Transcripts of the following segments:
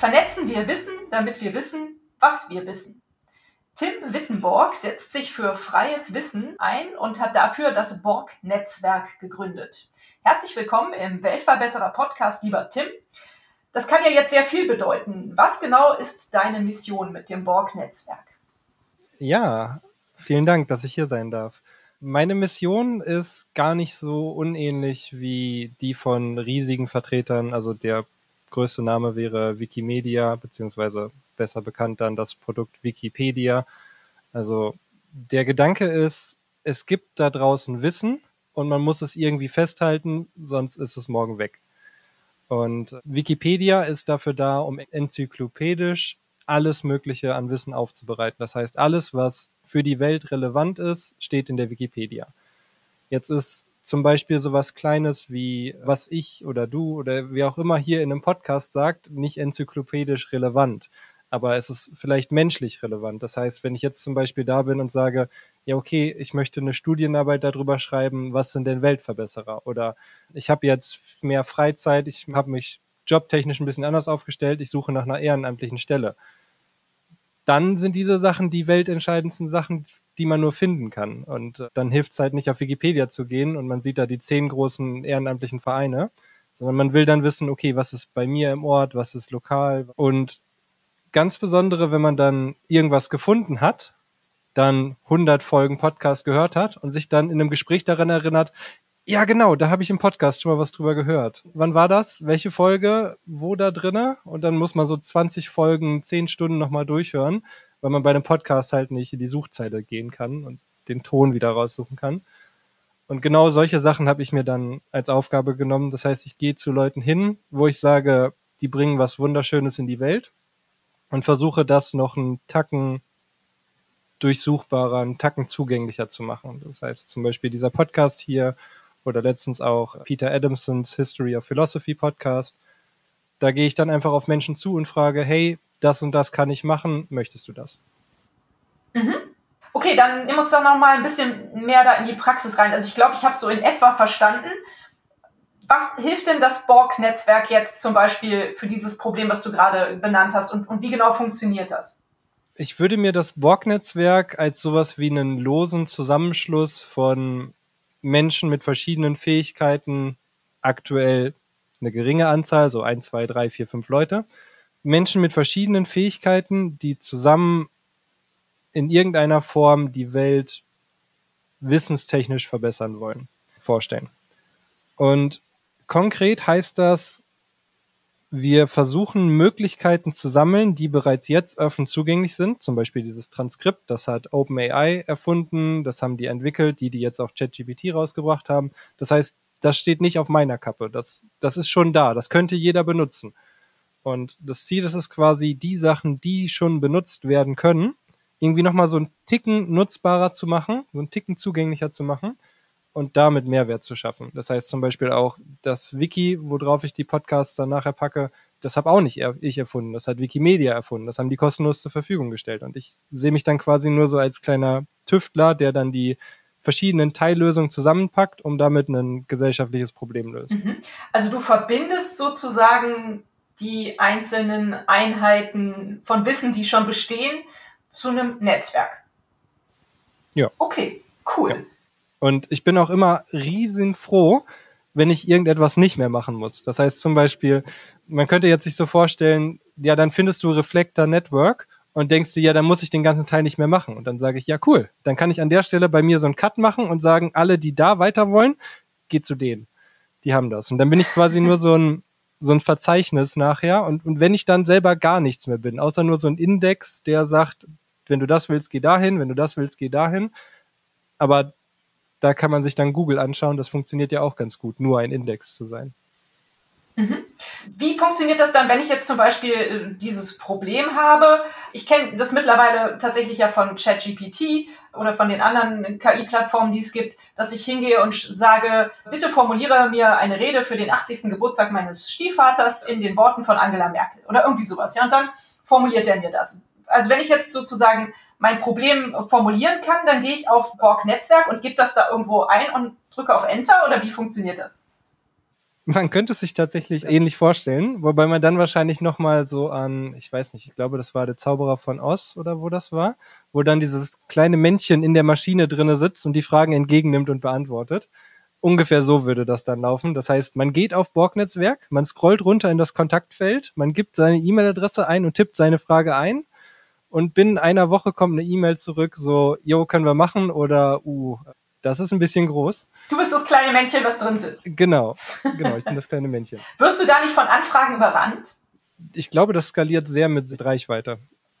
Vernetzen wir Wissen, damit wir wissen, was wir wissen. Tim Wittenborg setzt sich für freies Wissen ein und hat dafür das Borg-Netzwerk gegründet. Herzlich willkommen im Weltverbesserer Podcast, lieber Tim. Das kann ja jetzt sehr viel bedeuten. Was genau ist deine Mission mit dem Borg-Netzwerk? Ja, Vielen Dank, dass ich hier sein darf. Meine Mission ist gar nicht so unähnlich wie die von riesigen Vertretern. Also der größte Name wäre Wikimedia, beziehungsweise besser bekannt dann das Produkt Wikipedia. Also der Gedanke ist, es gibt da draußen Wissen und man muss es irgendwie festhalten, sonst ist es morgen weg. Und Wikipedia ist dafür da, um enzyklopädisch alles Mögliche an Wissen aufzubereiten. Das heißt, alles, was für die Welt relevant ist, steht in der Wikipedia. Jetzt ist zum Beispiel sowas Kleines wie, was ich oder du oder wer auch immer hier in einem Podcast sagt, nicht enzyklopädisch relevant. Aber es ist vielleicht menschlich relevant. Das heißt, wenn ich jetzt zum Beispiel da bin und sage, ja, okay, ich möchte eine Studienarbeit darüber schreiben, was sind denn Weltverbesserer? Oder ich habe jetzt mehr Freizeit, ich habe mich jobtechnisch ein bisschen anders aufgestellt, ich suche nach einer ehrenamtlichen Stelle dann sind diese Sachen die weltentscheidendsten Sachen, die man nur finden kann. Und äh, dann hilft es halt nicht auf Wikipedia zu gehen und man sieht da die zehn großen ehrenamtlichen Vereine, sondern man will dann wissen, okay, was ist bei mir im Ort, was ist lokal. Und ganz besondere, wenn man dann irgendwas gefunden hat, dann 100 Folgen Podcast gehört hat und sich dann in einem Gespräch daran erinnert, ja, genau, da habe ich im Podcast schon mal was drüber gehört. Wann war das? Welche Folge? Wo da drinne? Und dann muss man so 20 Folgen, 10 Stunden nochmal durchhören, weil man bei einem Podcast halt nicht in die Suchzeile gehen kann und den Ton wieder raussuchen kann. Und genau solche Sachen habe ich mir dann als Aufgabe genommen. Das heißt, ich gehe zu Leuten hin, wo ich sage, die bringen was Wunderschönes in die Welt und versuche das noch einen Tacken durchsuchbarer, einen Tacken zugänglicher zu machen. Das heißt zum Beispiel dieser Podcast hier oder letztens auch Peter Adamsons History of Philosophy Podcast. Da gehe ich dann einfach auf Menschen zu und frage, hey, das und das kann ich machen, möchtest du das? Mhm. Okay, dann nimm uns doch noch mal ein bisschen mehr da in die Praxis rein. Also ich glaube, ich habe so in etwa verstanden. Was hilft denn das Borg-Netzwerk jetzt zum Beispiel für dieses Problem, was du gerade benannt hast? Und, und wie genau funktioniert das? Ich würde mir das Borg-Netzwerk als sowas wie einen losen Zusammenschluss von Menschen mit verschiedenen Fähigkeiten, aktuell eine geringe Anzahl, so ein, zwei, drei, vier, fünf Leute. Menschen mit verschiedenen Fähigkeiten, die zusammen in irgendeiner Form die Welt wissenstechnisch verbessern wollen, vorstellen. Und konkret heißt das, wir versuchen Möglichkeiten zu sammeln, die bereits jetzt offen zugänglich sind. Zum Beispiel dieses Transkript, das hat OpenAI erfunden, das haben die entwickelt, die, die jetzt auch ChatGPT rausgebracht haben. Das heißt, das steht nicht auf meiner Kappe. Das, das ist schon da. Das könnte jeder benutzen. Und das Ziel ist es quasi, die Sachen, die schon benutzt werden können, irgendwie nochmal so einen Ticken nutzbarer zu machen, so einen Ticken zugänglicher zu machen und damit Mehrwert zu schaffen. Das heißt zum Beispiel auch das Wiki, worauf ich die Podcasts dann nachher packe, das habe auch nicht ich erfunden, das hat Wikimedia erfunden, das haben die kostenlos zur Verfügung gestellt. Und ich sehe mich dann quasi nur so als kleiner Tüftler, der dann die verschiedenen Teillösungen zusammenpackt, um damit ein gesellschaftliches Problem löst. Mhm. Also du verbindest sozusagen die einzelnen Einheiten von Wissen, die schon bestehen, zu einem Netzwerk. Ja. Okay, cool. Ja. Und ich bin auch immer riesen froh, wenn ich irgendetwas nicht mehr machen muss. Das heißt zum Beispiel, man könnte jetzt sich so vorstellen, ja, dann findest du Reflector Network und denkst du, ja, dann muss ich den ganzen Teil nicht mehr machen. Und dann sage ich, ja, cool. Dann kann ich an der Stelle bei mir so einen Cut machen und sagen, alle, die da weiter wollen, geht zu denen. Die haben das. Und dann bin ich quasi nur so ein, so ein Verzeichnis nachher. Und, und wenn ich dann selber gar nichts mehr bin, außer nur so ein Index, der sagt, wenn du das willst, geh dahin, wenn du das willst, geh dahin. Aber da kann man sich dann Google anschauen. Das funktioniert ja auch ganz gut, nur ein Index zu sein. Mhm. Wie funktioniert das dann, wenn ich jetzt zum Beispiel äh, dieses Problem habe? Ich kenne das mittlerweile tatsächlich ja von ChatGPT oder von den anderen KI-Plattformen, die es gibt, dass ich hingehe und sage, bitte formuliere mir eine Rede für den 80. Geburtstag meines Stiefvaters in den Worten von Angela Merkel oder irgendwie sowas. Ja, und dann formuliert er mir das. Also wenn ich jetzt sozusagen mein Problem formulieren kann, dann gehe ich auf Borg Netzwerk und gebe das da irgendwo ein und drücke auf Enter oder wie funktioniert das? Man könnte es sich tatsächlich ähnlich vorstellen, wobei man dann wahrscheinlich nochmal so an, ich weiß nicht, ich glaube, das war der Zauberer von Oz oder wo das war, wo dann dieses kleine Männchen in der Maschine drinne sitzt und die Fragen entgegennimmt und beantwortet. Ungefähr so würde das dann laufen. Das heißt, man geht auf Borg-Netzwerk, man scrollt runter in das Kontaktfeld, man gibt seine E-Mail-Adresse ein und tippt seine Frage ein und binnen einer Woche kommt eine E-Mail zurück, so, jo, können wir machen oder, uh, das ist ein bisschen groß. Du bist das kleine Männchen, was drin sitzt. Genau, genau, ich bin das kleine Männchen. Wirst du da nicht von Anfragen überrannt? Ich glaube, das skaliert sehr mit Reichweite,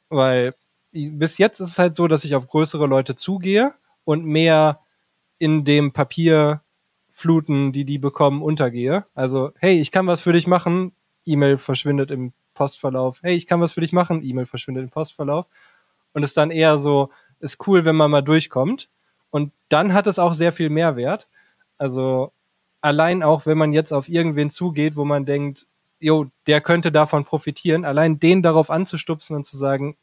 weil bis jetzt ist es halt so, dass ich auf größere Leute zugehe und mehr in dem Papierfluten, die die bekommen, untergehe. Also, hey, ich kann was für dich machen, E-Mail verschwindet im Postverlauf. Hey, ich kann was für dich machen, E-Mail verschwindet im Postverlauf. Und es dann eher so, ist cool, wenn man mal durchkommt. Und dann hat es auch sehr viel Mehrwert. Also allein auch, wenn man jetzt auf irgendwen zugeht, wo man denkt, jo, der könnte davon profitieren, allein den darauf anzustupsen und zu sagen,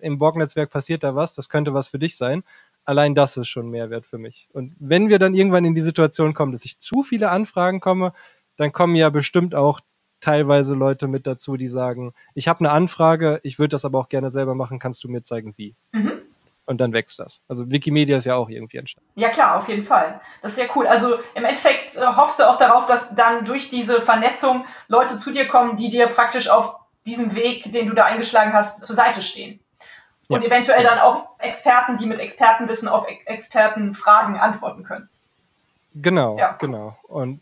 im Borg-Netzwerk passiert da was, das könnte was für dich sein, allein das ist schon Mehrwert für mich. Und wenn wir dann irgendwann in die Situation kommen, dass ich zu viele Anfragen komme, dann kommen ja bestimmt auch teilweise Leute mit dazu, die sagen, ich habe eine Anfrage, ich würde das aber auch gerne selber machen, kannst du mir zeigen, wie? Mhm und dann wächst das. Also Wikimedia ist ja auch irgendwie entstanden. Ja klar, auf jeden Fall. Das ist ja cool. Also im Endeffekt äh, hoffst du auch darauf, dass dann durch diese Vernetzung Leute zu dir kommen, die dir praktisch auf diesem Weg, den du da eingeschlagen hast, zur Seite stehen. Und ja. eventuell dann auch Experten, die mit Expertenwissen auf Expertenfragen antworten können. Genau, ja. genau. Und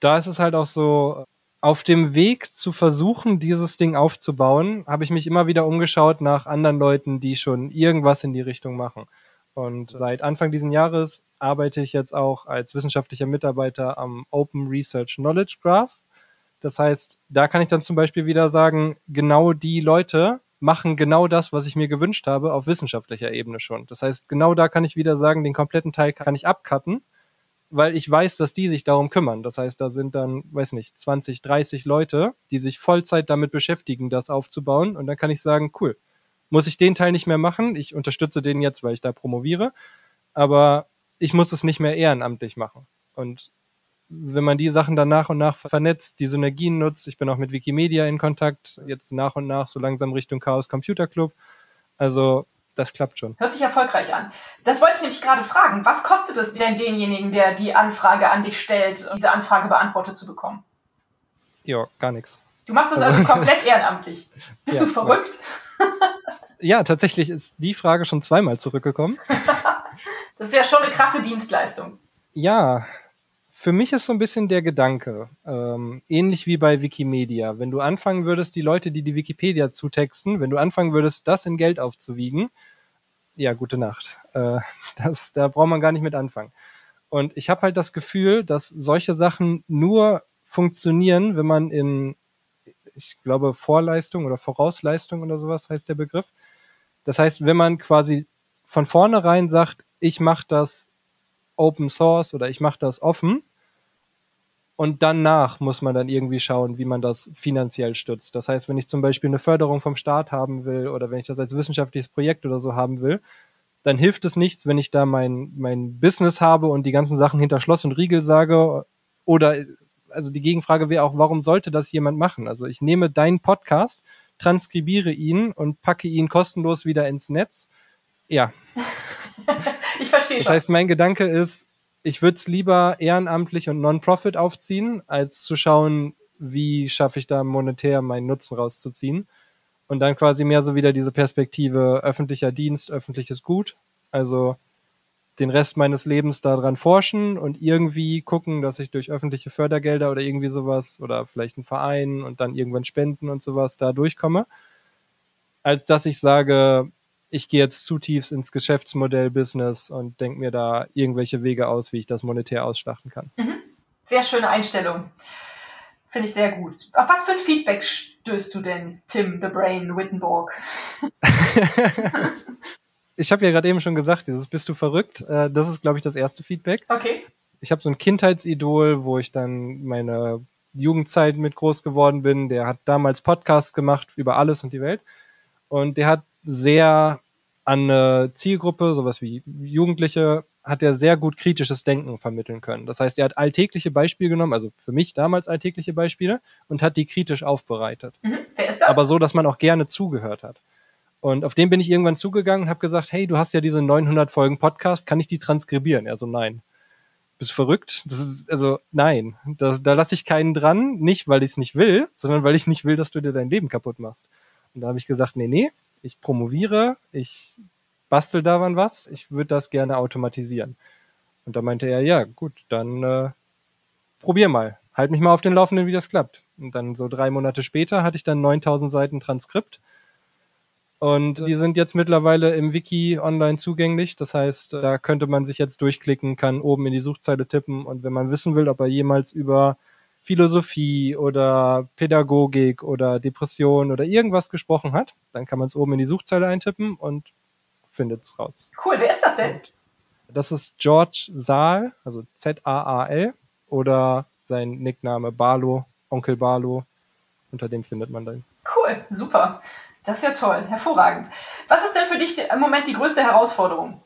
da ist es halt auch so, auf dem Weg zu versuchen, dieses Ding aufzubauen, habe ich mich immer wieder umgeschaut nach anderen Leuten, die schon irgendwas in die Richtung machen. Und seit Anfang diesen Jahres arbeite ich jetzt auch als wissenschaftlicher Mitarbeiter am Open Research Knowledge Graph. Das heißt, da kann ich dann zum Beispiel wieder sagen, genau die Leute machen genau das, was ich mir gewünscht habe, auf wissenschaftlicher Ebene schon. Das heißt, genau da kann ich wieder sagen, den kompletten Teil kann ich abcutten weil ich weiß, dass die sich darum kümmern. Das heißt, da sind dann, weiß nicht, 20, 30 Leute, die sich Vollzeit damit beschäftigen, das aufzubauen. Und dann kann ich sagen, cool, muss ich den Teil nicht mehr machen. Ich unterstütze den jetzt, weil ich da promoviere. Aber ich muss es nicht mehr ehrenamtlich machen. Und wenn man die Sachen dann nach und nach vernetzt, die Synergien nutzt, ich bin auch mit Wikimedia in Kontakt, jetzt nach und nach so langsam Richtung Chaos Computer Club. Also das klappt schon. Hört sich erfolgreich an. Das wollte ich nämlich gerade fragen. Was kostet es denn denjenigen, der die Anfrage an dich stellt, diese Anfrage beantwortet zu bekommen? Ja, gar nichts. Du machst das also, komplett ehrenamtlich. Bist ja, du verrückt? Ja. tatsächlich ist die Frage schon zweimal zurückgekommen. das ist ja schon eine krasse Dienstleistung. Ja, für mich ist so ein bisschen der Gedanke, ähm, ähnlich wie bei Wikimedia. Wenn du anfangen würdest, die Leute, die die Wikipedia zutexten, wenn du anfangen würdest, das in Geld aufzuwiegen, ja, gute Nacht. Äh, das, da braucht man gar nicht mit anfangen. Und ich habe halt das Gefühl, dass solche Sachen nur funktionieren, wenn man in, ich glaube, Vorleistung oder Vorausleistung oder sowas heißt der Begriff. Das heißt, wenn man quasi von vornherein sagt, ich mache das Open Source oder ich mache das offen, und danach muss man dann irgendwie schauen, wie man das finanziell stützt. Das heißt, wenn ich zum Beispiel eine Förderung vom Staat haben will oder wenn ich das als wissenschaftliches Projekt oder so haben will, dann hilft es nichts, wenn ich da mein, mein Business habe und die ganzen Sachen hinter Schloss und Riegel sage. Oder, also die Gegenfrage wäre auch, warum sollte das jemand machen? Also ich nehme deinen Podcast, transkribiere ihn und packe ihn kostenlos wieder ins Netz. Ja. ich verstehe. Das heißt, mein Gedanke ist, ich würde es lieber ehrenamtlich und Non-Profit aufziehen, als zu schauen, wie schaffe ich da monetär meinen Nutzen rauszuziehen. Und dann quasi mehr so wieder diese Perspektive öffentlicher Dienst, öffentliches Gut. Also den Rest meines Lebens daran forschen und irgendwie gucken, dass ich durch öffentliche Fördergelder oder irgendwie sowas oder vielleicht einen Verein und dann irgendwann Spenden und sowas da durchkomme. Als dass ich sage, ich gehe jetzt zu tief ins Geschäftsmodell-Business und denke mir da irgendwelche Wege aus, wie ich das monetär ausschlachten kann. Mhm. Sehr schöne Einstellung. Finde ich sehr gut. Auf was für ein Feedback stößt du denn, Tim the Brain Wittenborg? ich habe ja gerade eben schon gesagt, dieses bist du verrückt. Äh, das ist, glaube ich, das erste Feedback. Okay. Ich habe so ein Kindheitsidol, wo ich dann meine Jugendzeit mit groß geworden bin. Der hat damals Podcasts gemacht über alles und die Welt. Und der hat sehr an eine Zielgruppe, sowas wie Jugendliche, hat er sehr gut kritisches Denken vermitteln können. Das heißt, er hat alltägliche Beispiele genommen, also für mich damals alltägliche Beispiele, und hat die kritisch aufbereitet. Mhm. Wer ist das? Aber so, dass man auch gerne zugehört hat. Und auf den bin ich irgendwann zugegangen und habe gesagt, hey, du hast ja diese 900 Folgen Podcast, kann ich die transkribieren? Er so, nein. Bist du verrückt? Das ist, also, nein. Da, da lasse ich keinen dran, nicht weil ich es nicht will, sondern weil ich nicht will, dass du dir dein Leben kaputt machst. Und da habe ich gesagt, nee, nee, ich promoviere, ich bastel daran was, ich würde das gerne automatisieren. Und da meinte er, ja, gut, dann äh, probier mal. Halt mich mal auf den Laufenden, wie das klappt. Und dann so drei Monate später hatte ich dann 9000 Seiten Transkript und die sind jetzt mittlerweile im Wiki online zugänglich. Das heißt, da könnte man sich jetzt durchklicken, kann oben in die Suchzeile tippen. Und wenn man wissen will, ob er jemals über Philosophie oder Pädagogik oder Depression oder irgendwas gesprochen hat, dann kann man es oben in die Suchzeile eintippen und findet es raus. Cool, wer ist das denn? Das ist George Saal, also Z-A-A-L oder sein Nickname Barlo, Onkel Barlo. Unter dem findet man dann. Cool, super. Das ist ja toll, hervorragend. Was ist denn für dich im Moment die größte Herausforderung?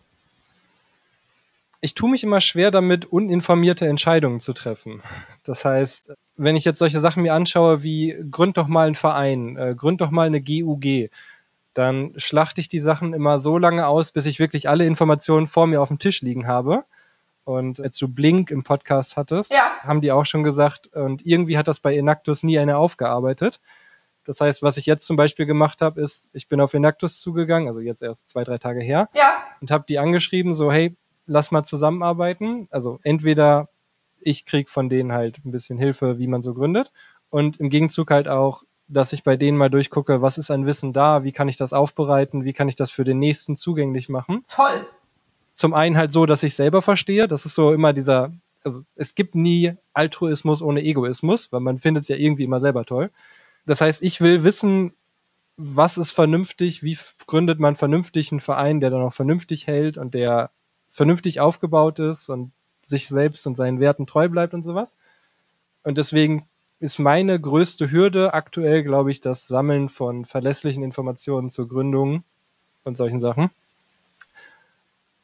Ich tue mich immer schwer damit, uninformierte Entscheidungen zu treffen. Das heißt, wenn ich jetzt solche Sachen mir anschaue wie gründ doch mal einen Verein, äh, gründ doch mal eine GUG, dann schlachte ich die Sachen immer so lange aus, bis ich wirklich alle Informationen vor mir auf dem Tisch liegen habe. Und als du Blink im Podcast hattest, ja. haben die auch schon gesagt, und irgendwie hat das bei Enactus nie einer aufgearbeitet. Das heißt, was ich jetzt zum Beispiel gemacht habe, ist, ich bin auf Enactus zugegangen, also jetzt erst zwei, drei Tage her, ja. und habe die angeschrieben, so, hey, lass mal zusammenarbeiten. Also entweder ich krieg von denen halt ein bisschen Hilfe, wie man so gründet, und im Gegenzug halt auch, dass ich bei denen mal durchgucke, was ist an Wissen da, wie kann ich das aufbereiten, wie kann ich das für den nächsten zugänglich machen. Toll. Zum einen halt so, dass ich selber verstehe, das ist so immer dieser, also es gibt nie Altruismus ohne Egoismus, weil man findet es ja irgendwie immer selber toll. Das heißt, ich will wissen, was ist vernünftig, wie gründet man vernünftig einen Verein, der dann auch vernünftig hält und der vernünftig aufgebaut ist und sich selbst und seinen Werten treu bleibt und sowas. Und deswegen ist meine größte Hürde aktuell, glaube ich, das Sammeln von verlässlichen Informationen zur Gründung und solchen Sachen.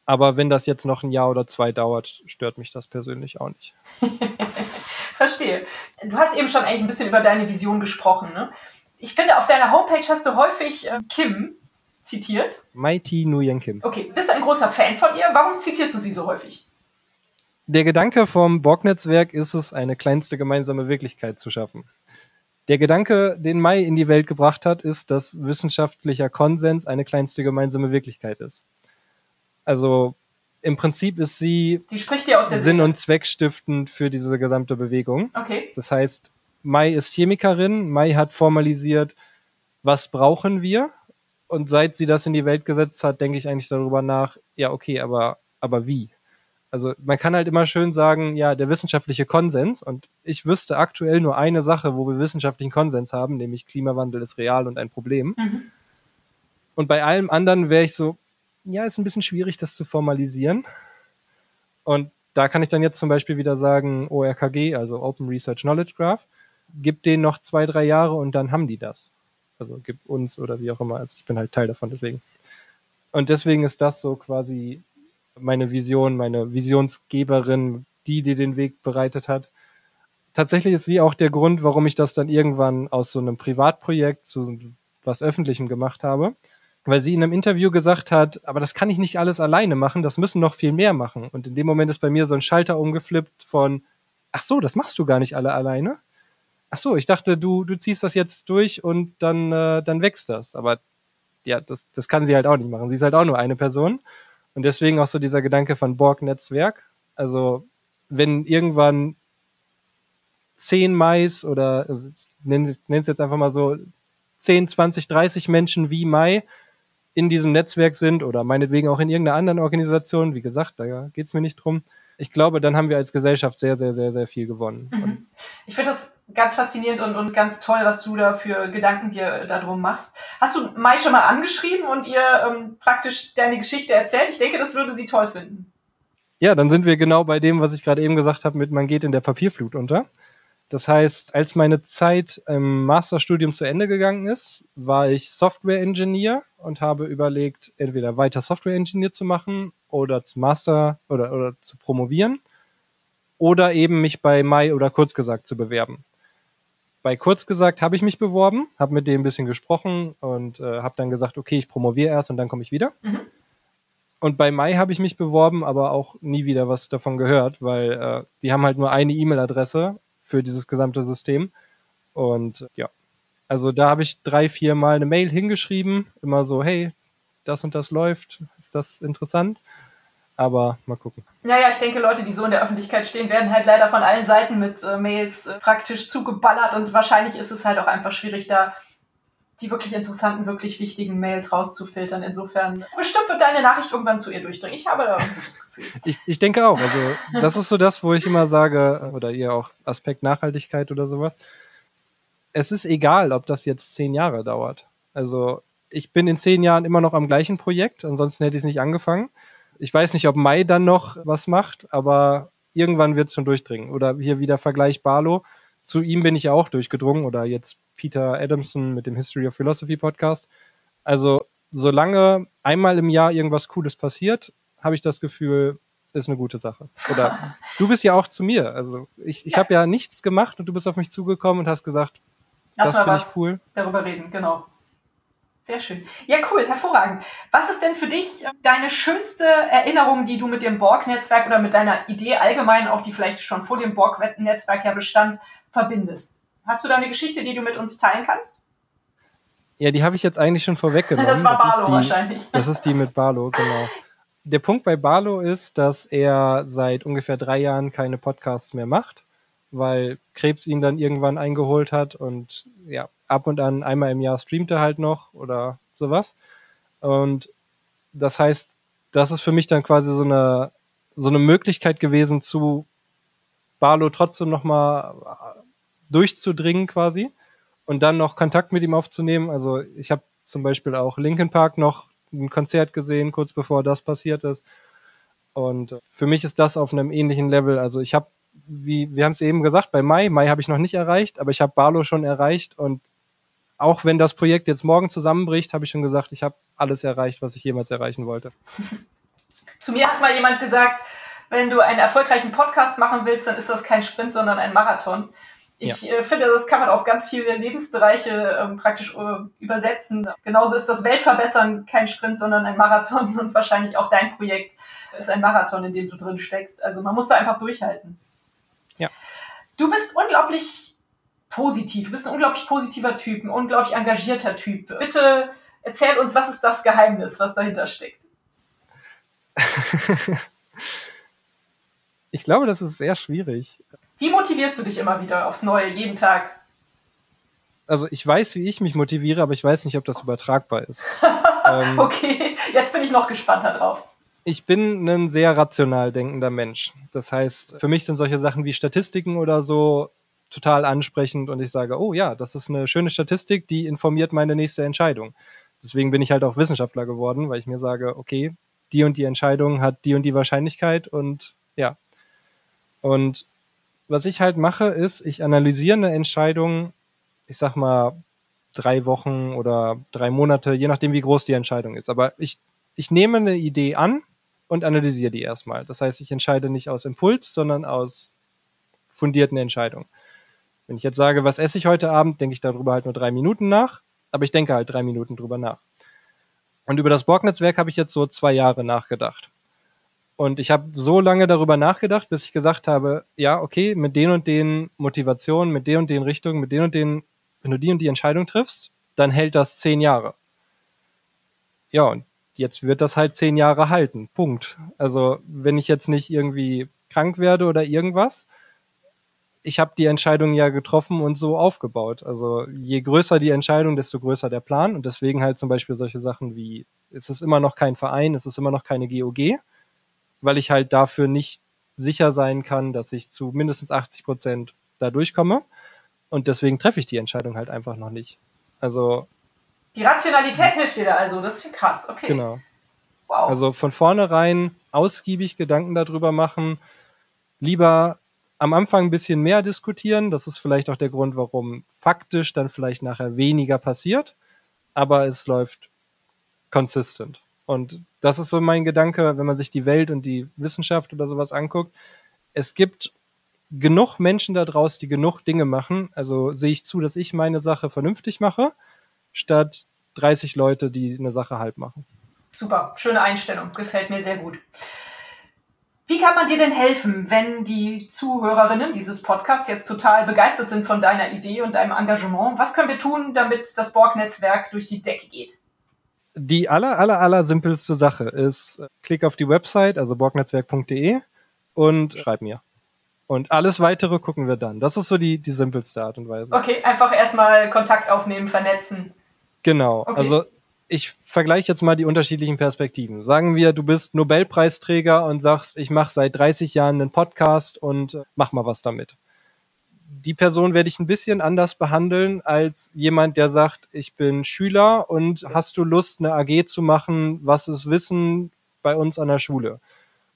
Aber wenn das jetzt noch ein Jahr oder zwei dauert, stört mich das persönlich auch nicht. Verstehe. Du hast eben schon eigentlich ein bisschen über deine Vision gesprochen. Ne? Ich finde, auf deiner Homepage hast du häufig äh, Kim zitiert. Mighty Nguyen Kim. Okay, bist du ein großer Fan von ihr? Warum zitierst du sie so häufig? Der Gedanke vom Borg-Netzwerk ist es, eine kleinste gemeinsame Wirklichkeit zu schaffen. Der Gedanke, den Mai in die Welt gebracht hat, ist, dass wissenschaftlicher Konsens eine kleinste gemeinsame Wirklichkeit ist. Also im Prinzip ist sie Sinn Seele. und Zweckstiftend für diese gesamte Bewegung. Okay. Das heißt, Mai ist Chemikerin, Mai hat formalisiert, was brauchen wir? Und seit sie das in die Welt gesetzt hat, denke ich eigentlich darüber nach, ja, okay, aber, aber wie? Also man kann halt immer schön sagen, ja, der wissenschaftliche Konsens. Und ich wüsste aktuell nur eine Sache, wo wir wissenschaftlichen Konsens haben, nämlich Klimawandel ist real und ein Problem. Mhm. Und bei allem anderen wäre ich so, ja, ist ein bisschen schwierig, das zu formalisieren. Und da kann ich dann jetzt zum Beispiel wieder sagen, ORKG, also Open Research Knowledge Graph, gibt denen noch zwei, drei Jahre und dann haben die das. Also gibt uns oder wie auch immer. Also ich bin halt Teil davon, deswegen. Und deswegen ist das so quasi meine Vision, meine Visionsgeberin, die, die den Weg bereitet hat. Tatsächlich ist sie auch der Grund, warum ich das dann irgendwann aus so einem Privatprojekt zu was Öffentlichem gemacht habe weil sie in einem Interview gesagt hat, aber das kann ich nicht alles alleine machen, das müssen noch viel mehr machen. Und in dem Moment ist bei mir so ein Schalter umgeflippt von, ach so, das machst du gar nicht alle alleine. Ach so, ich dachte, du, du ziehst das jetzt durch und dann, äh, dann wächst das. Aber ja, das, das kann sie halt auch nicht machen. Sie ist halt auch nur eine Person. Und deswegen auch so dieser Gedanke von Borg-Netzwerk. Also, wenn irgendwann zehn Mais oder, also, ich nenne es jetzt einfach mal so, 10, 20, 30 Menschen wie Mai in diesem Netzwerk sind oder meinetwegen auch in irgendeiner anderen Organisation, wie gesagt, da geht es mir nicht drum. Ich glaube, dann haben wir als Gesellschaft sehr, sehr, sehr, sehr viel gewonnen. Mhm. Ich finde das ganz faszinierend und, und ganz toll, was du da für Gedanken dir darum machst. Hast du Mai schon mal angeschrieben und ihr ähm, praktisch deine Geschichte erzählt? Ich denke, das würde sie toll finden. Ja, dann sind wir genau bei dem, was ich gerade eben gesagt habe, mit man geht in der Papierflut unter. Das heißt, als meine Zeit im Masterstudium zu Ende gegangen ist, war ich Software-Engineer und habe überlegt, entweder weiter Software-Engineer zu machen oder zu Master oder, oder zu promovieren oder eben mich bei Mai oder kurz gesagt zu bewerben bei kurz gesagt habe ich mich beworben, habe mit dem ein bisschen gesprochen und äh, habe dann gesagt, okay, ich promoviere erst und dann komme ich wieder. Mhm. Und bei Mai habe ich mich beworben, aber auch nie wieder was davon gehört, weil äh, die haben halt nur eine E-Mail-Adresse für dieses gesamte System. Und ja, also da habe ich drei, vier Mal eine Mail hingeschrieben, immer so, hey, das und das läuft, ist das interessant? Aber mal gucken. Naja, ich denke, Leute, die so in der Öffentlichkeit stehen, werden halt leider von allen Seiten mit äh, Mails äh, praktisch zugeballert und wahrscheinlich ist es halt auch einfach schwierig, da die wirklich interessanten, wirklich wichtigen Mails rauszufiltern. Insofern, bestimmt wird deine Nachricht irgendwann zu ihr durchdringen. Ich habe da ein gutes Gefühl. ich, ich denke auch. Also, das ist so das, wo ich immer sage, oder ihr auch Aspekt Nachhaltigkeit oder sowas. Es ist egal, ob das jetzt zehn Jahre dauert. Also, ich bin in zehn Jahren immer noch am gleichen Projekt, ansonsten hätte ich es nicht angefangen. Ich weiß nicht, ob Mai dann noch was macht, aber irgendwann wird es schon durchdringen. Oder hier wieder Vergleich Barlow. Zu ihm bin ich auch durchgedrungen oder jetzt Peter Adamson mit dem History of Philosophy Podcast. Also solange einmal im Jahr irgendwas Cooles passiert, habe ich das Gefühl, ist eine gute Sache. Oder du bist ja auch zu mir. Also ich, ich ja. habe ja nichts gemacht und du bist auf mich zugekommen und hast gesagt, Lass das finde ich cool. Darüber reden, genau. Sehr schön. Ja, cool, hervorragend. Was ist denn für dich äh, deine schönste Erinnerung, die du mit dem Borg-Netzwerk oder mit deiner Idee allgemein, auch die vielleicht schon vor dem Borg-Netzwerk ja bestand, verbindest? Hast du da eine Geschichte, die du mit uns teilen kannst? Ja, die habe ich jetzt eigentlich schon vorweggenommen. Das war Barlow wahrscheinlich. Das ist die mit Barlow, genau. Der Punkt bei Barlow ist, dass er seit ungefähr drei Jahren keine Podcasts mehr macht, weil Krebs ihn dann irgendwann eingeholt hat und ja, ab und an einmal im Jahr streamt er halt noch oder sowas. Und das heißt, das ist für mich dann quasi so eine, so eine Möglichkeit gewesen, zu Barlow trotzdem nochmal durchzudringen quasi und dann noch Kontakt mit ihm aufzunehmen. Also ich habe zum Beispiel auch Linkin Park noch ein Konzert gesehen, kurz bevor das passiert ist. Und für mich ist das auf einem ähnlichen Level. Also ich habe, wie wir haben es eben gesagt, bei Mai, Mai habe ich noch nicht erreicht, aber ich habe Barlow schon erreicht und auch wenn das Projekt jetzt morgen zusammenbricht, habe ich schon gesagt, ich habe alles erreicht, was ich jemals erreichen wollte. Zu mir hat mal jemand gesagt, wenn du einen erfolgreichen Podcast machen willst, dann ist das kein Sprint, sondern ein Marathon. Ich ja. äh, finde, das kann man auf ganz viele Lebensbereiche ähm, praktisch äh, übersetzen. Genauso ist das Weltverbessern kein Sprint, sondern ein Marathon und wahrscheinlich auch dein Projekt ist ein Marathon, in dem du drin steckst. Also man muss da einfach durchhalten. Ja. Du bist unglaublich positiv. Du bist ein unglaublich positiver Typ, ein unglaublich engagierter Typ. Bitte erzähl uns, was ist das Geheimnis, was dahinter steckt? ich glaube, das ist sehr schwierig. Wie motivierst du dich immer wieder aufs Neue, jeden Tag? Also ich weiß, wie ich mich motiviere, aber ich weiß nicht, ob das übertragbar ist. ähm, okay, jetzt bin ich noch gespannter drauf. Ich bin ein sehr rational denkender Mensch. Das heißt, für mich sind solche Sachen wie Statistiken oder so total ansprechend und ich sage, oh ja, das ist eine schöne Statistik, die informiert meine nächste Entscheidung. Deswegen bin ich halt auch Wissenschaftler geworden, weil ich mir sage, okay, die und die Entscheidung hat die und die Wahrscheinlichkeit und ja. Und was ich halt mache, ist, ich analysiere eine Entscheidung, ich sag mal, drei Wochen oder drei Monate, je nachdem, wie groß die Entscheidung ist. Aber ich, ich nehme eine Idee an und analysiere die erstmal. Das heißt, ich entscheide nicht aus Impuls, sondern aus fundierten Entscheidungen. Wenn ich jetzt sage, was esse ich heute Abend, denke ich darüber halt nur drei Minuten nach, aber ich denke halt drei Minuten drüber nach. Und über das Borg-Netzwerk habe ich jetzt so zwei Jahre nachgedacht. Und ich habe so lange darüber nachgedacht, bis ich gesagt habe, ja, okay, mit den und den Motivationen, mit den und den Richtungen, mit den und den, wenn du die und die Entscheidung triffst, dann hält das zehn Jahre. Ja, und jetzt wird das halt zehn Jahre halten. Punkt. Also, wenn ich jetzt nicht irgendwie krank werde oder irgendwas, ich habe die Entscheidung ja getroffen und so aufgebaut. Also je größer die Entscheidung, desto größer der Plan. Und deswegen halt zum Beispiel solche Sachen wie, es ist immer noch kein Verein, es ist immer noch keine GOG, weil ich halt dafür nicht sicher sein kann, dass ich zu mindestens 80 Prozent da durchkomme. Und deswegen treffe ich die Entscheidung halt einfach noch nicht. Also. Die Rationalität hilft dir da also, das ist krass, okay. Genau. Wow. Also von vornherein ausgiebig Gedanken darüber machen, lieber am Anfang ein bisschen mehr diskutieren. Das ist vielleicht auch der Grund, warum faktisch dann vielleicht nachher weniger passiert, aber es läuft consistent. Und das ist so mein Gedanke, wenn man sich die Welt und die Wissenschaft oder sowas anguckt. Es gibt genug Menschen da draußen, die genug Dinge machen. Also sehe ich zu, dass ich meine Sache vernünftig mache, statt 30 Leute, die eine Sache halb machen. Super, schöne Einstellung, gefällt mir sehr gut. Wie kann man dir denn helfen, wenn die Zuhörerinnen dieses Podcasts jetzt total begeistert sind von deiner Idee und deinem Engagement? Was können wir tun, damit das Borg-Netzwerk durch die Decke geht? Die aller, aller, aller simpelste Sache ist, klick auf die Website, also borgnetzwerk.de und schreib mir. Und alles weitere gucken wir dann. Das ist so die, die simpelste Art und Weise. Okay, einfach erstmal Kontakt aufnehmen, vernetzen. Genau. Okay. Also ich vergleiche jetzt mal die unterschiedlichen Perspektiven. Sagen wir, du bist Nobelpreisträger und sagst, ich mache seit 30 Jahren einen Podcast und äh, mach mal was damit. Die Person werde ich ein bisschen anders behandeln als jemand, der sagt, ich bin Schüler und hast du Lust, eine AG zu machen, was ist Wissen bei uns an der Schule?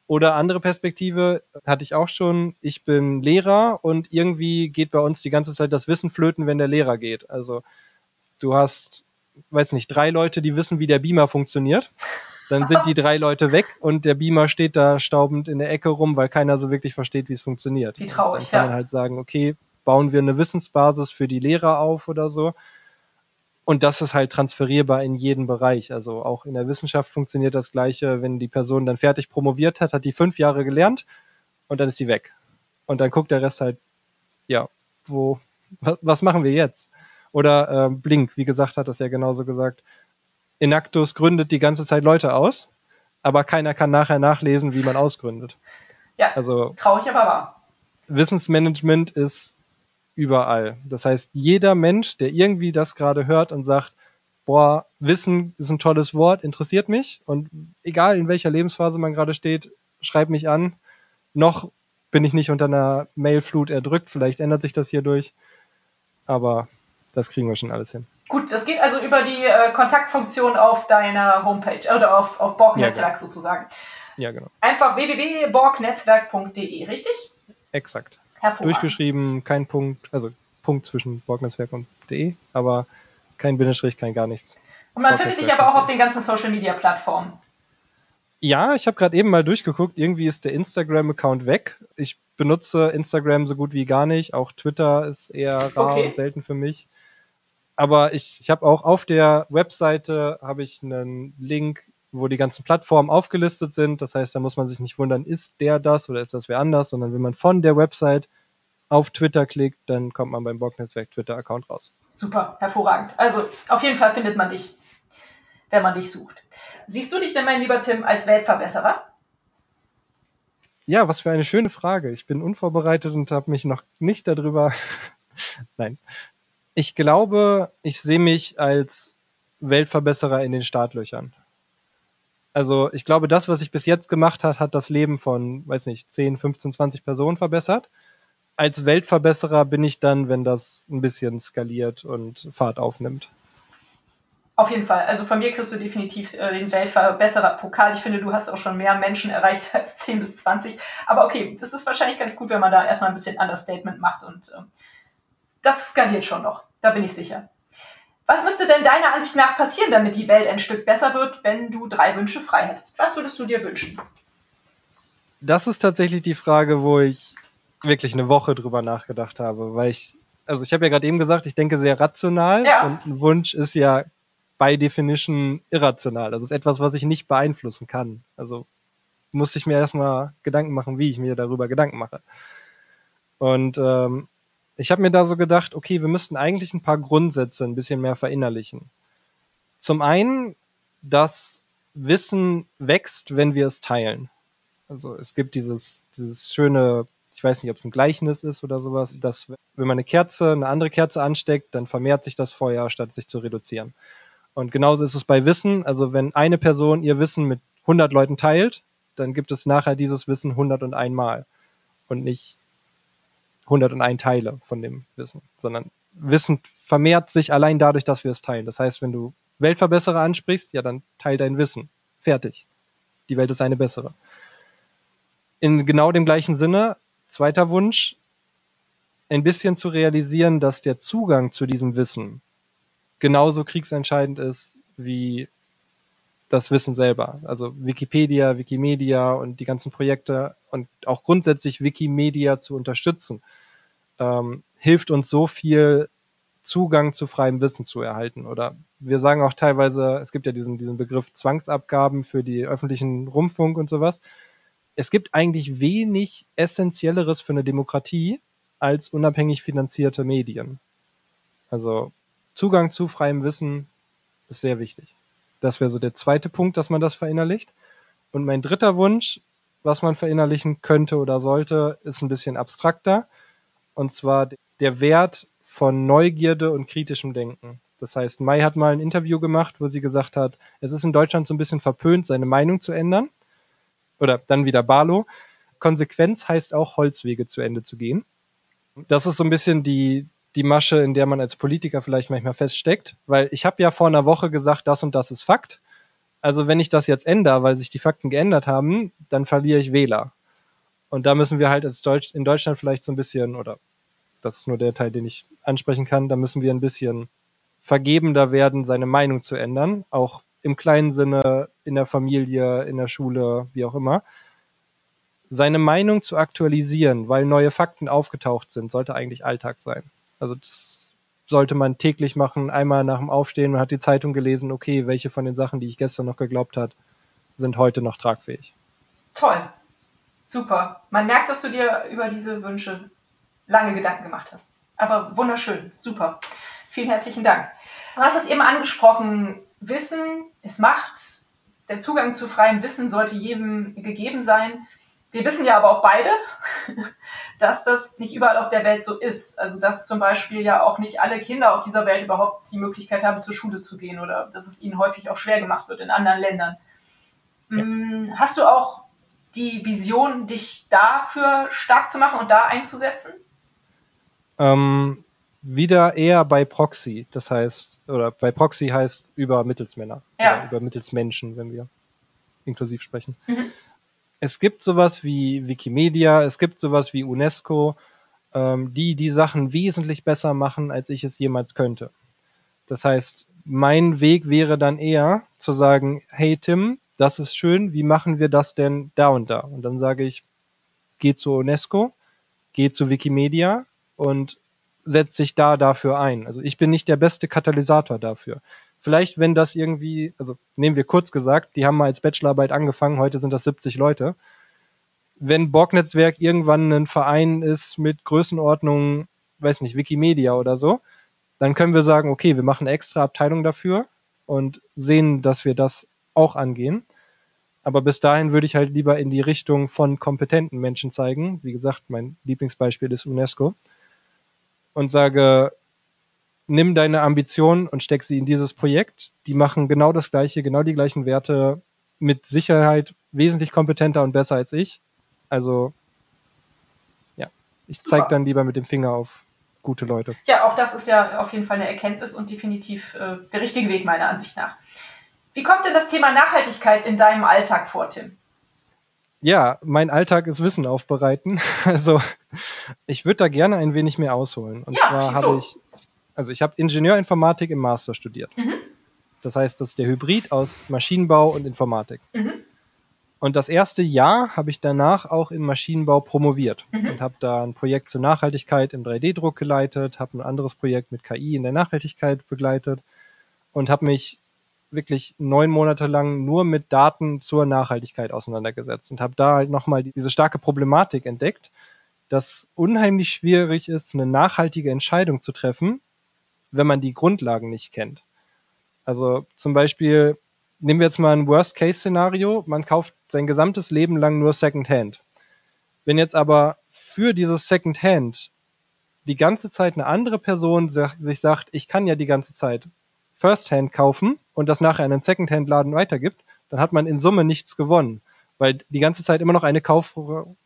Oder andere Perspektive hatte ich auch schon. Ich bin Lehrer und irgendwie geht bei uns die ganze Zeit das Wissen flöten, wenn der Lehrer geht. Also du hast, weiß nicht, drei Leute, die wissen, wie der Beamer funktioniert. Dann sind die drei Leute weg und der Beamer steht da staubend in der Ecke rum, weil keiner so wirklich versteht, wie es funktioniert. Wie traurig, Dann kann man halt sagen, okay, bauen wir eine Wissensbasis für die Lehrer auf oder so. Und das ist halt transferierbar in jeden Bereich. Also auch in der Wissenschaft funktioniert das Gleiche. Wenn die Person dann fertig promoviert hat, hat die fünf Jahre gelernt und dann ist die weg. Und dann guckt der Rest halt, ja, wo, was machen wir jetzt? Oder äh, Blink, wie gesagt, hat das ja genauso gesagt. Enactus gründet die ganze Zeit Leute aus, aber keiner kann nachher nachlesen, wie man ausgründet. Ja, also, traurig aber wahr. Wissensmanagement ist überall. Das heißt, jeder Mensch, der irgendwie das gerade hört und sagt, boah, Wissen ist ein tolles Wort, interessiert mich und egal in welcher Lebensphase man gerade steht, schreibt mich an. Noch bin ich nicht unter einer Mailflut erdrückt, vielleicht ändert sich das hier durch, aber das kriegen wir schon alles hin. Gut, das geht also über die äh, Kontaktfunktion auf deiner Homepage oder auf, auf Borg-Netzwerk ja, genau. sozusagen. Ja, genau. Einfach www.borgnetzwerk.de, richtig? Exakt durchgeschrieben, kein Punkt, also Punkt zwischen Borgnetzwerk und de, aber kein Bindestrich, kein gar nichts. Und man findet dich aber auch auf den ganzen Social Media Plattformen. Ja, ich habe gerade eben mal durchgeguckt, irgendwie ist der Instagram-Account weg. Ich benutze Instagram so gut wie gar nicht. Auch Twitter ist eher rar okay. und selten für mich. Aber ich, ich habe auch auf der Webseite habe ich einen Link wo die ganzen Plattformen aufgelistet sind. Das heißt, da muss man sich nicht wundern, ist der das oder ist das wer anders, sondern wenn man von der Website auf Twitter klickt, dann kommt man beim Bock-Netzwerk Twitter-Account raus. Super, hervorragend. Also auf jeden Fall findet man dich, wenn man dich sucht. Siehst du dich denn, mein lieber Tim, als Weltverbesserer? Ja, was für eine schöne Frage. Ich bin unvorbereitet und habe mich noch nicht darüber. Nein. Ich glaube, ich sehe mich als Weltverbesserer in den Startlöchern. Also ich glaube, das, was ich bis jetzt gemacht hat, hat das Leben von, weiß nicht, 10, 15, 20 Personen verbessert. Als Weltverbesserer bin ich dann, wenn das ein bisschen skaliert und Fahrt aufnimmt. Auf jeden Fall. Also von mir kriegst du definitiv äh, den Weltverbesserer-Pokal. Ich finde, du hast auch schon mehr Menschen erreicht als 10 bis 20. Aber okay, das ist wahrscheinlich ganz gut, wenn man da erstmal ein bisschen Understatement macht und äh, das skaliert schon noch. Da bin ich sicher. Was müsste denn deiner Ansicht nach passieren, damit die Welt ein Stück besser wird, wenn du drei Wünsche frei hättest? Was würdest du dir wünschen? Das ist tatsächlich die Frage, wo ich wirklich eine Woche drüber nachgedacht habe, weil ich, also ich habe ja gerade eben gesagt, ich denke sehr rational ja. und ein Wunsch ist ja by definition irrational. Also ist etwas, was ich nicht beeinflussen kann. Also muss ich mir erstmal Gedanken machen, wie ich mir darüber Gedanken mache. Und ähm, ich habe mir da so gedacht, okay, wir müssten eigentlich ein paar Grundsätze ein bisschen mehr verinnerlichen. Zum einen, dass Wissen wächst, wenn wir es teilen. Also es gibt dieses, dieses schöne, ich weiß nicht, ob es ein Gleichnis ist oder sowas, dass wenn man eine Kerze, eine andere Kerze ansteckt, dann vermehrt sich das Feuer, statt sich zu reduzieren. Und genauso ist es bei Wissen. Also wenn eine Person ihr Wissen mit 100 Leuten teilt, dann gibt es nachher dieses Wissen 101 Mal und nicht 101 Teile von dem Wissen, sondern Wissen vermehrt sich allein dadurch, dass wir es teilen. Das heißt, wenn du Weltverbesserer ansprichst, ja, dann teil dein Wissen. Fertig. Die Welt ist eine bessere. In genau dem gleichen Sinne, zweiter Wunsch, ein bisschen zu realisieren, dass der Zugang zu diesem Wissen genauso kriegsentscheidend ist wie das Wissen selber. Also Wikipedia, Wikimedia und die ganzen Projekte und auch grundsätzlich Wikimedia zu unterstützen, ähm, hilft uns so viel Zugang zu freiem Wissen zu erhalten. Oder wir sagen auch teilweise, es gibt ja diesen, diesen Begriff Zwangsabgaben für die öffentlichen Rundfunk und sowas. Es gibt eigentlich wenig Essentielleres für eine Demokratie als unabhängig finanzierte Medien. Also Zugang zu freiem Wissen ist sehr wichtig. Das wäre so der zweite Punkt, dass man das verinnerlicht. Und mein dritter Wunsch, was man verinnerlichen könnte oder sollte, ist ein bisschen abstrakter. Und zwar der Wert von Neugierde und kritischem Denken. Das heißt, Mai hat mal ein Interview gemacht, wo sie gesagt hat, es ist in Deutschland so ein bisschen verpönt, seine Meinung zu ändern. Oder dann wieder Barlow. Konsequenz heißt auch, Holzwege zu Ende zu gehen. Das ist so ein bisschen die, die Masche, in der man als Politiker vielleicht manchmal feststeckt, weil ich habe ja vor einer Woche gesagt, das und das ist Fakt. Also wenn ich das jetzt ändere, weil sich die Fakten geändert haben, dann verliere ich Wähler. Und da müssen wir halt als Deutsch, in Deutschland vielleicht so ein bisschen, oder das ist nur der Teil, den ich ansprechen kann, da müssen wir ein bisschen vergebender werden, seine Meinung zu ändern, auch im kleinen Sinne, in der Familie, in der Schule, wie auch immer seine Meinung zu aktualisieren, weil neue Fakten aufgetaucht sind, sollte eigentlich Alltag sein. Also das sollte man täglich machen, einmal nach dem Aufstehen, man hat die Zeitung gelesen, okay, welche von den Sachen, die ich gestern noch geglaubt hat, sind heute noch tragfähig. Toll. Super. Man merkt, dass du dir über diese Wünsche lange Gedanken gemacht hast. Aber wunderschön. Super. Vielen herzlichen Dank. Du hast es eben angesprochen. Wissen ist Macht. Der Zugang zu freiem Wissen sollte jedem gegeben sein. Wir wissen ja aber auch beide, dass das nicht überall auf der Welt so ist. Also dass zum Beispiel ja auch nicht alle Kinder auf dieser Welt überhaupt die Möglichkeit haben, zur Schule zu gehen oder dass es ihnen häufig auch schwer gemacht wird in anderen Ländern. Ja. Mm, hast du auch die Vision, dich dafür stark zu machen und da einzusetzen? Ähm, wieder eher bei Proxy, das heißt, oder bei Proxy heißt über Mittelsmänner, ja. über Mittelsmenschen, wenn wir inklusiv sprechen. Mhm es gibt sowas wie Wikimedia, es gibt sowas wie UNESCO, ähm, die die Sachen wesentlich besser machen, als ich es jemals könnte. Das heißt, mein Weg wäre dann eher zu sagen, hey Tim, das ist schön, wie machen wir das denn da und da? Und dann sage ich, geh zu UNESCO, geh zu Wikimedia und setz dich da dafür ein. Also ich bin nicht der beste Katalysator dafür vielleicht, wenn das irgendwie, also nehmen wir kurz gesagt, die haben mal als Bachelorarbeit angefangen, heute sind das 70 Leute. Wenn Borg-Netzwerk irgendwann ein Verein ist mit Größenordnung, weiß nicht, Wikimedia oder so, dann können wir sagen, okay, wir machen eine extra Abteilung dafür und sehen, dass wir das auch angehen. Aber bis dahin würde ich halt lieber in die Richtung von kompetenten Menschen zeigen. Wie gesagt, mein Lieblingsbeispiel ist UNESCO. Und sage, nimm deine Ambitionen und steck sie in dieses Projekt. Die machen genau das Gleiche, genau die gleichen Werte, mit Sicherheit wesentlich kompetenter und besser als ich. Also, ja, ich zeige dann lieber mit dem Finger auf gute Leute. Ja, auch das ist ja auf jeden Fall eine Erkenntnis und definitiv äh, der richtige Weg meiner Ansicht nach. Wie kommt denn das Thema Nachhaltigkeit in deinem Alltag vor, Tim? Ja, mein Alltag ist Wissen aufbereiten. Also ich würde da gerne ein wenig mehr ausholen. Und ja, zwar habe ich also ich habe Ingenieurinformatik im Master studiert. Mhm. Das heißt, das ist der Hybrid aus Maschinenbau und Informatik. Mhm. Und das erste Jahr habe ich danach auch in Maschinenbau promoviert mhm. und habe da ein Projekt zur Nachhaltigkeit im 3D-Druck geleitet, habe ein anderes Projekt mit KI in der Nachhaltigkeit begleitet und habe mich wirklich neun Monate lang nur mit Daten zur Nachhaltigkeit auseinandergesetzt und habe da halt nochmal diese starke Problematik entdeckt, dass unheimlich schwierig ist, eine nachhaltige Entscheidung zu treffen, wenn man die Grundlagen nicht kennt. Also zum Beispiel, nehmen wir jetzt mal ein Worst-Case-Szenario, man kauft sein gesamtes Leben lang nur Second-Hand. Wenn jetzt aber für dieses Second-Hand die ganze Zeit eine andere Person sich sagt, ich kann ja die ganze Zeit First-Hand kaufen und das nachher an einen Second-Hand-Laden weitergibt, dann hat man in Summe nichts gewonnen. Weil die ganze Zeit immer noch eine kauf,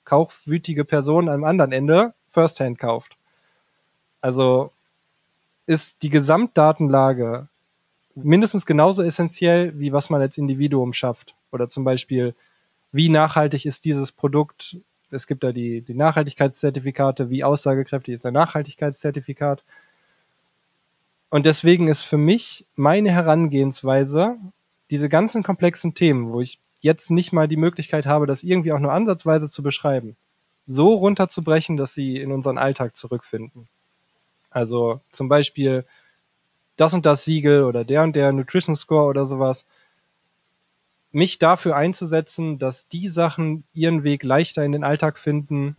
kaufwütige Person am anderen Ende Firsthand kauft. Also ist die Gesamtdatenlage mindestens genauso essentiell, wie was man als Individuum schafft. Oder zum Beispiel, wie nachhaltig ist dieses Produkt? Es gibt da die, die Nachhaltigkeitszertifikate, wie aussagekräftig ist ein Nachhaltigkeitszertifikat? Und deswegen ist für mich meine Herangehensweise, diese ganzen komplexen Themen, wo ich jetzt nicht mal die Möglichkeit habe, das irgendwie auch nur ansatzweise zu beschreiben, so runterzubrechen, dass sie in unseren Alltag zurückfinden. Also zum Beispiel das und das Siegel oder der und der Nutrition Score oder sowas. Mich dafür einzusetzen, dass die Sachen ihren Weg leichter in den Alltag finden,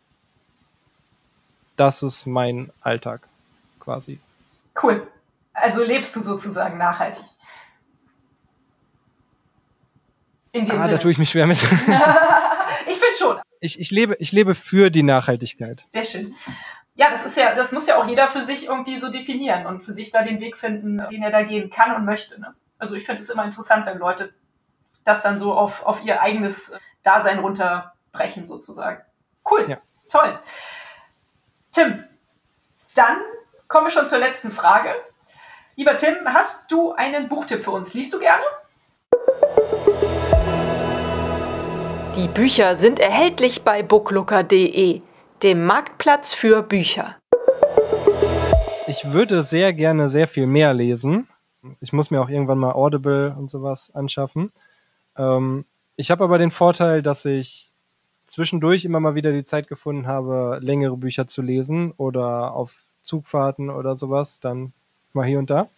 das ist mein Alltag quasi. Cool. Also lebst du sozusagen nachhaltig. In dem ah, Sinne. da tue ich mich schwer mit. ich finde schon. Ich, ich, lebe, ich lebe für die Nachhaltigkeit. Sehr schön. Ja, das ist ja, das muss ja auch jeder für sich irgendwie so definieren und für sich da den Weg finden, den er da gehen kann und möchte. Ne? Also ich finde es immer interessant, wenn Leute das dann so auf, auf ihr eigenes Dasein runterbrechen, sozusagen. Cool, ja. toll. Tim, dann kommen wir schon zur letzten Frage. Lieber Tim, hast du einen Buchtipp für uns? Liest du gerne? Die Bücher sind erhältlich bei booklooker.de, dem Marktplatz für Bücher. Ich würde sehr gerne sehr viel mehr lesen. Ich muss mir auch irgendwann mal Audible und sowas anschaffen. Ähm, ich habe aber den Vorteil, dass ich zwischendurch immer mal wieder die Zeit gefunden habe, längere Bücher zu lesen oder auf Zugfahrten oder sowas, dann mal hier und da.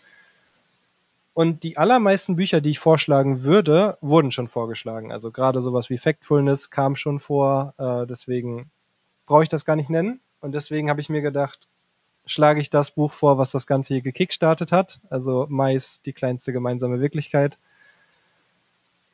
Und die allermeisten Bücher, die ich vorschlagen würde, wurden schon vorgeschlagen. Also gerade sowas wie Factfulness kam schon vor. Äh, deswegen brauche ich das gar nicht nennen. Und deswegen habe ich mir gedacht, schlage ich das Buch vor, was das Ganze hier gekickstartet hat. Also Mais, die kleinste gemeinsame Wirklichkeit.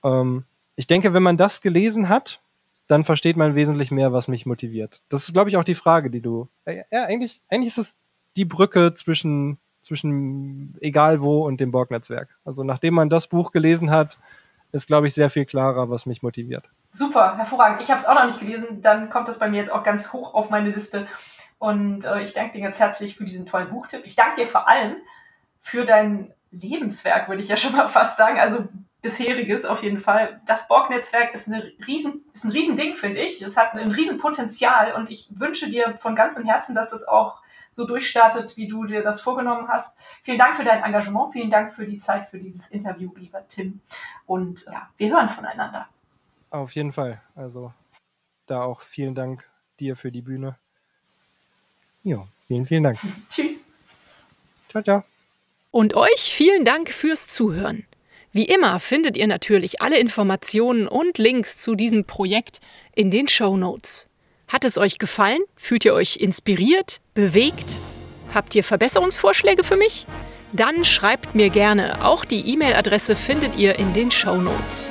Ähm, ich denke, wenn man das gelesen hat, dann versteht man wesentlich mehr, was mich motiviert. Das ist, glaube ich, auch die Frage, die du. Äh, ja, eigentlich, eigentlich ist es die Brücke zwischen zwischen egal wo und dem Borg-Netzwerk. Also nachdem man das Buch gelesen hat, ist, glaube ich, sehr viel klarer, was mich motiviert. Super, hervorragend. Ich habe es auch noch nicht gelesen, dann kommt das bei mir jetzt auch ganz hoch auf meine Liste. Und äh, ich danke dir ganz herzlich für diesen tollen Buchtipp. Ich danke dir vor allem für dein Lebenswerk, würde ich ja schon mal fast sagen. Also bisheriges auf jeden Fall. Das Borg-Netzwerk ist, ist ein Riesending, finde ich. Es hat ein Riesenpotenzial und ich wünsche dir von ganzem Herzen, dass es auch so durchstartet, wie du dir das vorgenommen hast. Vielen Dank für dein Engagement, vielen Dank für die Zeit für dieses Interview, lieber Tim. Und ja, wir hören voneinander. Auf jeden Fall. Also da auch vielen Dank dir für die Bühne. Ja, vielen, vielen Dank. Tschüss. Ciao, ciao. Und euch vielen Dank fürs Zuhören. Wie immer findet ihr natürlich alle Informationen und Links zu diesem Projekt in den Show Notes. Hat es euch gefallen? Fühlt ihr euch inspiriert, bewegt? Habt ihr Verbesserungsvorschläge für mich? Dann schreibt mir gerne. Auch die E-Mail-Adresse findet ihr in den Show Notes.